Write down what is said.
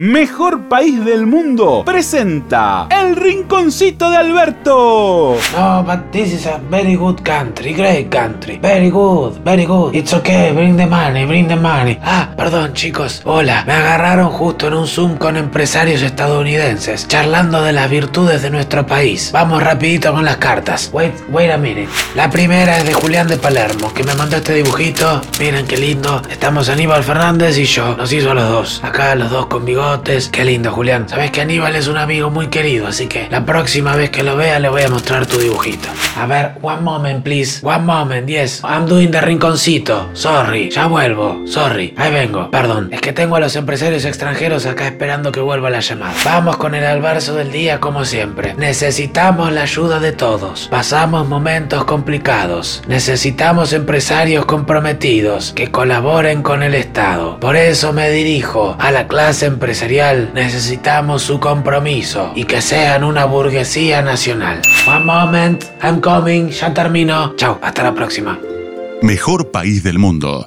Mejor País del Mundo presenta El Rinconcito de Alberto. No, but this is a very good country, great country. Very good, very good. It's okay, bring the money, bring the money. Ah, perdón chicos. Hola, me agarraron justo en un Zoom con empresarios estadounidenses, charlando de las virtudes de nuestro país. Vamos rapidito con las cartas. Wait, wait a minute. La primera es de Julián de Palermo, que me mandó este dibujito. Miren qué lindo. Estamos Aníbal Fernández y yo. Nos hizo a los dos. Acá los dos con bigotes. Qué lindo, Julián. Sabes que Aníbal es un amigo muy querido, así que la próxima vez que lo vea le voy a mostrar tu dibujito. A ver, one moment, please. One moment, yes. I'm doing the rinconcito. Sorry. Ya vuelvo. Sorry. Ahí vengo. Perdón. Es que tengo a los empresarios extranjeros acá esperando que vuelva la llamada. Vamos con el alverso del día como siempre. Necesitamos la ayuda de todos. Pasamos momentos complicados. Necesitamos empresarios comprometidos que colaboren con el Estado. Por eso me dirijo a la clase empresarial necesitamos su compromiso y que sean una burguesía nacional. One moment, I'm coming, ya termino. Chao, hasta la próxima. Mejor país del mundo.